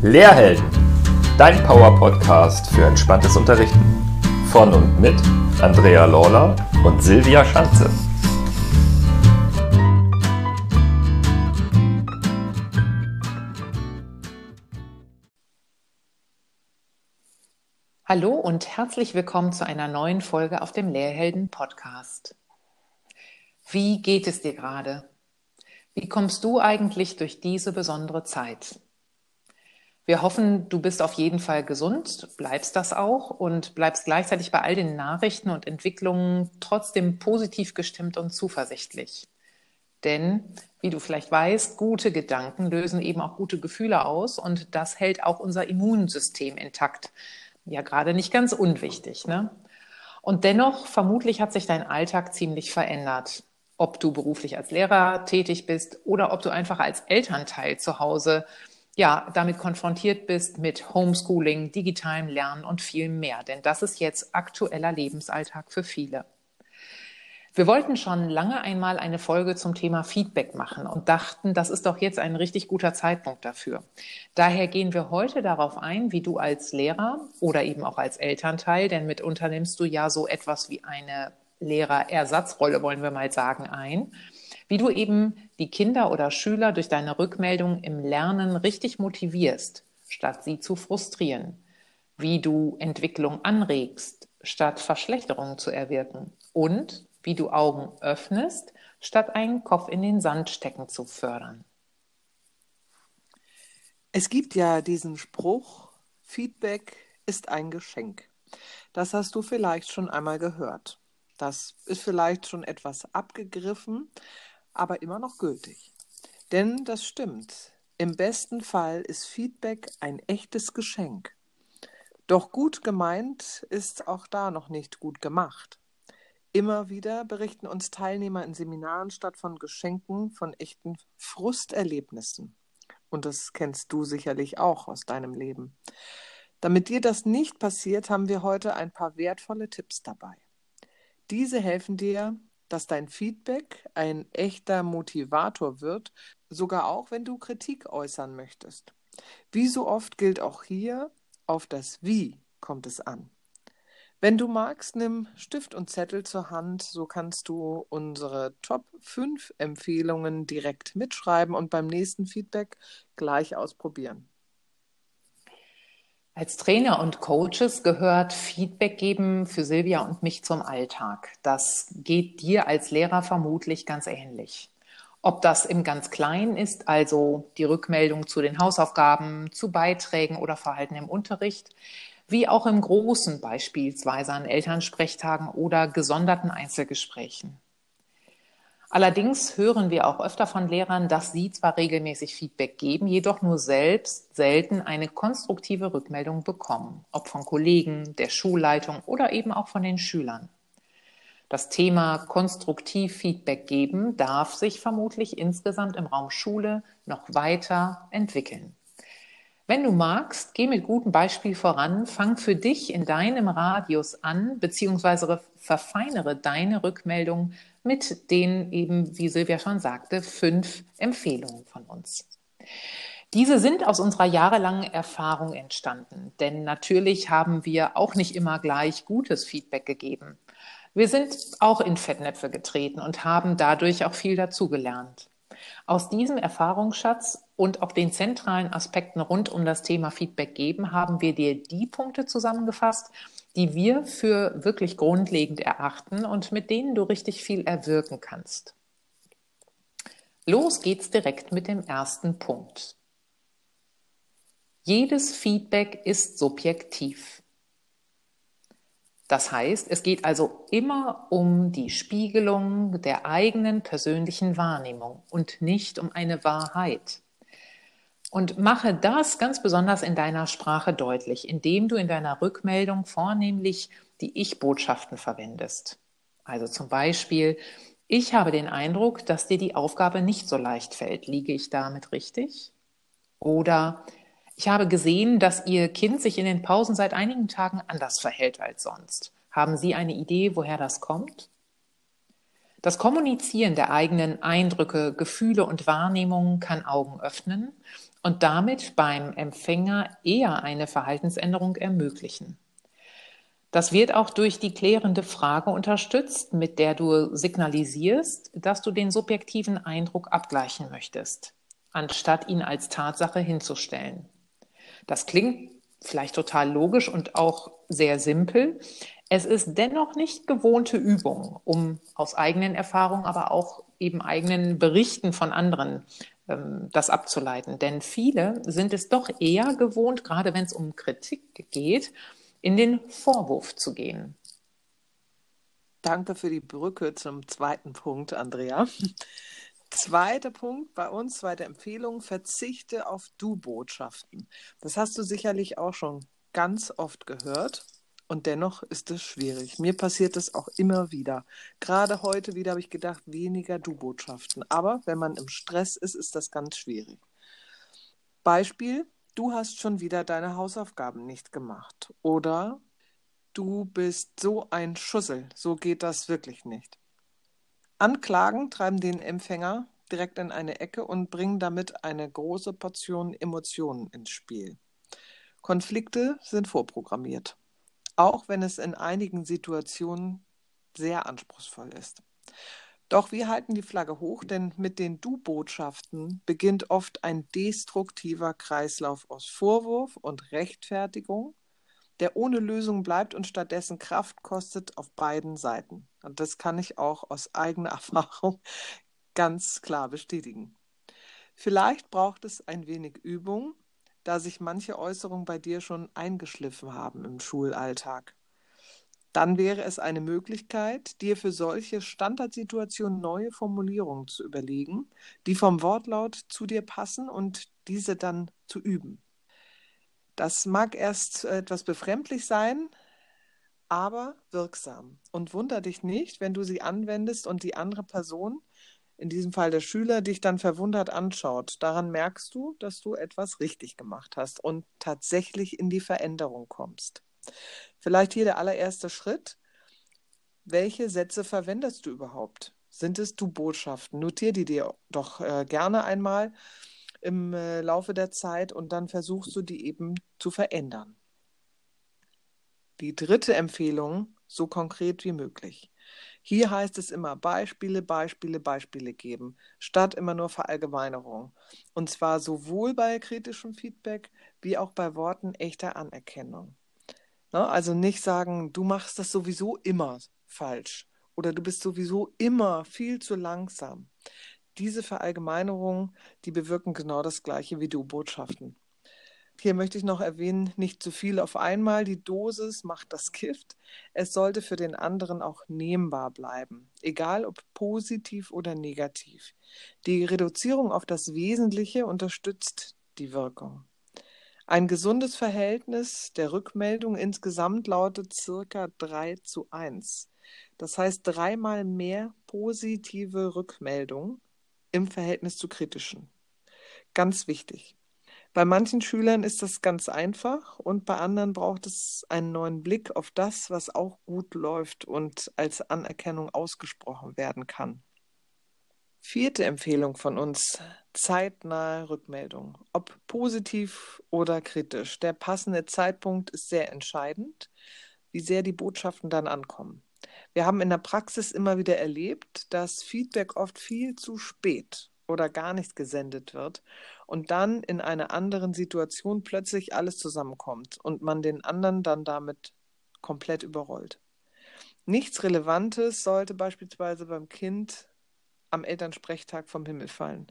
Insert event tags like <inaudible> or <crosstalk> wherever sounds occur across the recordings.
Lehrhelden, dein Power-Podcast für entspanntes Unterrichten. Von und mit Andrea Lawler und Silvia Schanze. Hallo und herzlich willkommen zu einer neuen Folge auf dem Lehrhelden Podcast. Wie geht es dir gerade? Wie kommst du eigentlich durch diese besondere Zeit? Wir hoffen, du bist auf jeden Fall gesund, bleibst das auch und bleibst gleichzeitig bei all den Nachrichten und Entwicklungen trotzdem positiv gestimmt und zuversichtlich. Denn, wie du vielleicht weißt, gute Gedanken lösen eben auch gute Gefühle aus und das hält auch unser Immunsystem intakt. Ja, gerade nicht ganz unwichtig. Ne? Und dennoch, vermutlich hat sich dein Alltag ziemlich verändert ob du beruflich als Lehrer tätig bist oder ob du einfach als Elternteil zu Hause ja, damit konfrontiert bist mit Homeschooling, digitalem Lernen und viel mehr. Denn das ist jetzt aktueller Lebensalltag für viele. Wir wollten schon lange einmal eine Folge zum Thema Feedback machen und dachten, das ist doch jetzt ein richtig guter Zeitpunkt dafür. Daher gehen wir heute darauf ein, wie du als Lehrer oder eben auch als Elternteil, denn mitunter nimmst du ja so etwas wie eine Lehrerersatzrolle, wollen wir mal sagen, ein. Wie du eben die Kinder oder Schüler durch deine Rückmeldung im Lernen richtig motivierst, statt sie zu frustrieren. Wie du Entwicklung anregst, statt Verschlechterungen zu erwirken. Und wie du Augen öffnest, statt einen Kopf in den Sand stecken zu fördern. Es gibt ja diesen Spruch, Feedback ist ein Geschenk. Das hast du vielleicht schon einmal gehört. Das ist vielleicht schon etwas abgegriffen, aber immer noch gültig. Denn das stimmt. Im besten Fall ist Feedback ein echtes Geschenk. Doch gut gemeint ist auch da noch nicht gut gemacht. Immer wieder berichten uns Teilnehmer in Seminaren statt von Geschenken von echten Frusterlebnissen. Und das kennst du sicherlich auch aus deinem Leben. Damit dir das nicht passiert, haben wir heute ein paar wertvolle Tipps dabei. Diese helfen dir, dass dein Feedback ein echter Motivator wird, sogar auch wenn du Kritik äußern möchtest. Wie so oft gilt auch hier, auf das Wie kommt es an. Wenn du magst, nimm Stift und Zettel zur Hand, so kannst du unsere Top 5 Empfehlungen direkt mitschreiben und beim nächsten Feedback gleich ausprobieren. Als Trainer und Coaches gehört Feedback geben für Silvia und mich zum Alltag. Das geht dir als Lehrer vermutlich ganz ähnlich. Ob das im ganz Kleinen ist, also die Rückmeldung zu den Hausaufgaben, zu Beiträgen oder Verhalten im Unterricht, wie auch im Großen beispielsweise an Elternsprechtagen oder gesonderten Einzelgesprächen. Allerdings hören wir auch öfter von Lehrern, dass sie zwar regelmäßig Feedback geben, jedoch nur selbst selten eine konstruktive Rückmeldung bekommen, ob von Kollegen, der Schulleitung oder eben auch von den Schülern. Das Thema konstruktiv Feedback geben darf sich vermutlich insgesamt im Raum Schule noch weiter entwickeln. Wenn du magst, geh mit gutem Beispiel voran, fang für dich in deinem Radius an, beziehungsweise verfeinere deine Rückmeldung mit den eben, wie Silvia schon sagte, fünf Empfehlungen von uns. Diese sind aus unserer jahrelangen Erfahrung entstanden, denn natürlich haben wir auch nicht immer gleich gutes Feedback gegeben. Wir sind auch in Fettnäpfe getreten und haben dadurch auch viel dazugelernt. Aus diesem Erfahrungsschatz und auch den zentralen Aspekten rund um das Thema Feedback geben, haben wir dir die Punkte zusammengefasst, die wir für wirklich grundlegend erachten und mit denen du richtig viel erwirken kannst. Los geht's direkt mit dem ersten Punkt. Jedes Feedback ist subjektiv. Das heißt, es geht also immer um die Spiegelung der eigenen persönlichen Wahrnehmung und nicht um eine Wahrheit. Und mache das ganz besonders in deiner Sprache deutlich, indem du in deiner Rückmeldung vornehmlich die Ich-Botschaften verwendest. Also zum Beispiel, ich habe den Eindruck, dass dir die Aufgabe nicht so leicht fällt. Liege ich damit richtig? Oder ich habe gesehen, dass Ihr Kind sich in den Pausen seit einigen Tagen anders verhält als sonst. Haben Sie eine Idee, woher das kommt? Das Kommunizieren der eigenen Eindrücke, Gefühle und Wahrnehmungen kann Augen öffnen und damit beim Empfänger eher eine Verhaltensänderung ermöglichen. Das wird auch durch die klärende Frage unterstützt, mit der du signalisierst, dass du den subjektiven Eindruck abgleichen möchtest, anstatt ihn als Tatsache hinzustellen. Das klingt vielleicht total logisch und auch sehr simpel. Es ist dennoch nicht gewohnte Übung, um aus eigenen Erfahrungen, aber auch eben eigenen Berichten von anderen ähm, das abzuleiten. Denn viele sind es doch eher gewohnt, gerade wenn es um Kritik geht, in den Vorwurf zu gehen. Danke für die Brücke zum zweiten Punkt, Andrea. Zweiter Punkt bei uns, zweite Empfehlung, verzichte auf Du-Botschaften. Das hast du sicherlich auch schon ganz oft gehört und dennoch ist es schwierig. Mir passiert es auch immer wieder. Gerade heute wieder habe ich gedacht, weniger Du-Botschaften. Aber wenn man im Stress ist, ist das ganz schwierig. Beispiel, du hast schon wieder deine Hausaufgaben nicht gemacht. Oder du bist so ein Schussel. So geht das wirklich nicht. Anklagen treiben den Empfänger direkt in eine Ecke und bringen damit eine große Portion Emotionen ins Spiel. Konflikte sind vorprogrammiert, auch wenn es in einigen Situationen sehr anspruchsvoll ist. Doch wir halten die Flagge hoch, denn mit den Du-Botschaften beginnt oft ein destruktiver Kreislauf aus Vorwurf und Rechtfertigung, der ohne Lösung bleibt und stattdessen Kraft kostet auf beiden Seiten. Und das kann ich auch aus eigener <laughs> Erfahrung ganz klar bestätigen. Vielleicht braucht es ein wenig Übung, da sich manche Äußerungen bei dir schon eingeschliffen haben im Schulalltag dann wäre es eine Möglichkeit, dir für solche Standardsituationen neue Formulierungen zu überlegen, die vom Wortlaut zu dir passen und diese dann zu üben. Das mag erst etwas befremdlich sein, aber wirksam. Und wunder dich nicht, wenn du sie anwendest und die andere Person, in diesem Fall der Schüler, dich dann verwundert anschaut. Daran merkst du, dass du etwas richtig gemacht hast und tatsächlich in die Veränderung kommst. Vielleicht hier der allererste Schritt. Welche Sätze verwendest du überhaupt? Sind es Du-Botschaften? Notier die dir doch äh, gerne einmal im äh, Laufe der Zeit und dann versuchst du die eben zu verändern. Die dritte Empfehlung, so konkret wie möglich. Hier heißt es immer Beispiele, Beispiele, Beispiele geben, statt immer nur Verallgemeinerung. Und zwar sowohl bei kritischem Feedback wie auch bei Worten echter Anerkennung. Ne? Also nicht sagen, du machst das sowieso immer falsch oder du bist sowieso immer viel zu langsam. Diese Verallgemeinerungen, die bewirken genau das Gleiche wie du Botschaften. Hier möchte ich noch erwähnen, nicht zu viel auf einmal. Die Dosis macht das Gift. Es sollte für den anderen auch nehmbar bleiben, egal ob positiv oder negativ. Die Reduzierung auf das Wesentliche unterstützt die Wirkung. Ein gesundes Verhältnis der Rückmeldung insgesamt lautet circa 3 zu 1. Das heißt dreimal mehr positive Rückmeldung im Verhältnis zu kritischen. Ganz wichtig. Bei manchen Schülern ist das ganz einfach und bei anderen braucht es einen neuen Blick auf das, was auch gut läuft und als Anerkennung ausgesprochen werden kann. Vierte Empfehlung von uns, zeitnahe Rückmeldung. Ob positiv oder kritisch. Der passende Zeitpunkt ist sehr entscheidend, wie sehr die Botschaften dann ankommen. Wir haben in der Praxis immer wieder erlebt, dass Feedback oft viel zu spät oder gar nicht gesendet wird und dann in einer anderen Situation plötzlich alles zusammenkommt und man den anderen dann damit komplett überrollt. Nichts Relevantes sollte beispielsweise beim Kind am Elternsprechtag vom Himmel fallen.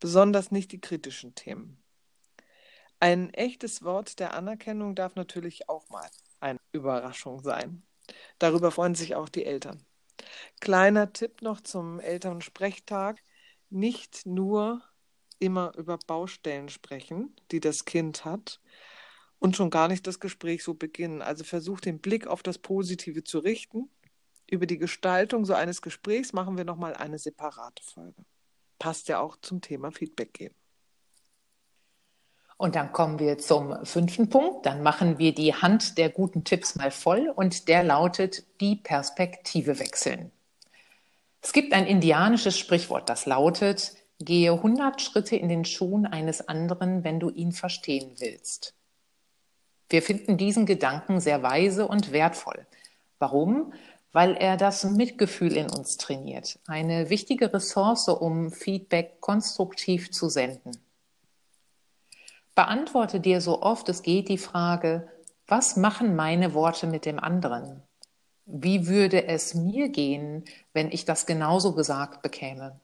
Besonders nicht die kritischen Themen. Ein echtes Wort der Anerkennung darf natürlich auch mal eine Überraschung sein. Darüber freuen sich auch die Eltern. Kleiner Tipp noch zum Elternsprechtag. Nicht nur immer über Baustellen sprechen, die das Kind hat, und schon gar nicht das Gespräch so beginnen. Also versuch den Blick auf das Positive zu richten über die Gestaltung so eines Gesprächs machen wir nochmal eine separate Folge. Passt ja auch zum Thema Feedback geben. Und dann kommen wir zum fünften Punkt. Dann machen wir die Hand der guten Tipps mal voll und der lautet die Perspektive wechseln. Es gibt ein indianisches Sprichwort, das lautet, Gehe 100 Schritte in den Schuhen eines anderen, wenn du ihn verstehen willst. Wir finden diesen Gedanken sehr weise und wertvoll. Warum? Weil er das Mitgefühl in uns trainiert. Eine wichtige Ressource, um Feedback konstruktiv zu senden. Beantworte dir so oft es geht die Frage, was machen meine Worte mit dem anderen? Wie würde es mir gehen, wenn ich das genauso gesagt bekäme?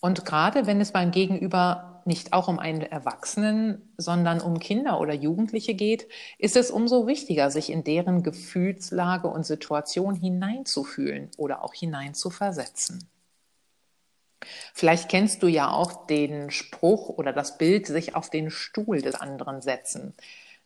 Und gerade wenn es beim Gegenüber nicht auch um einen Erwachsenen, sondern um Kinder oder Jugendliche geht, ist es umso wichtiger, sich in deren Gefühlslage und Situation hineinzufühlen oder auch hineinzuversetzen. Vielleicht kennst du ja auch den Spruch oder das Bild, sich auf den Stuhl des anderen setzen.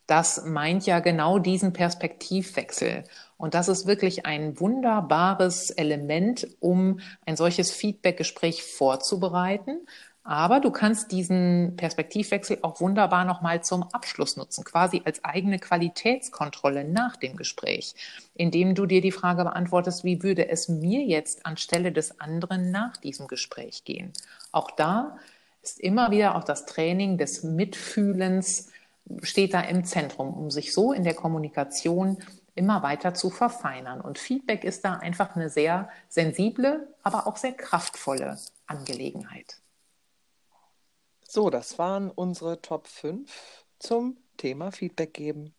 Das meint ja genau diesen Perspektivwechsel. Und das ist wirklich ein wunderbares Element, um ein solches Feedbackgespräch vorzubereiten. Aber du kannst diesen Perspektivwechsel auch wunderbar nochmal zum Abschluss nutzen, quasi als eigene Qualitätskontrolle nach dem Gespräch, indem du dir die Frage beantwortest, wie würde es mir jetzt anstelle des anderen nach diesem Gespräch gehen? Auch da ist immer wieder auch das Training des Mitfühlens steht da im Zentrum, um sich so in der Kommunikation immer weiter zu verfeinern. Und Feedback ist da einfach eine sehr sensible, aber auch sehr kraftvolle Angelegenheit. So, das waren unsere Top 5 zum Thema Feedback geben.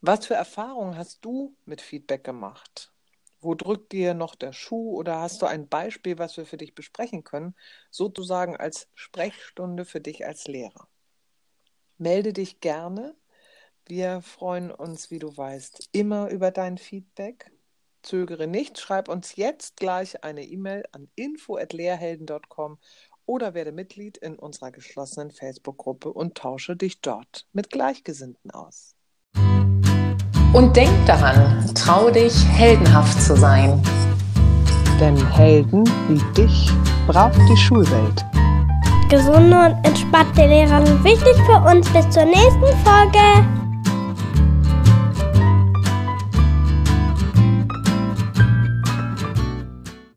Was für Erfahrungen hast du mit Feedback gemacht? Wo drückt dir noch der Schuh oder hast du ein Beispiel, was wir für dich besprechen können, sozusagen als Sprechstunde für dich als Lehrer? Melde dich gerne wir freuen uns, wie du weißt, immer über dein Feedback. Zögere nicht, schreib uns jetzt gleich eine E-Mail an info@lehrhelden.com oder werde Mitglied in unserer geschlossenen Facebook-Gruppe und tausche dich dort mit Gleichgesinnten aus. Und denk daran, trau dich, heldenhaft zu sein. Denn Helden wie dich braucht die Schulwelt. Gesunde und entspannte Lehrer sind wichtig für uns. Bis zur nächsten Folge.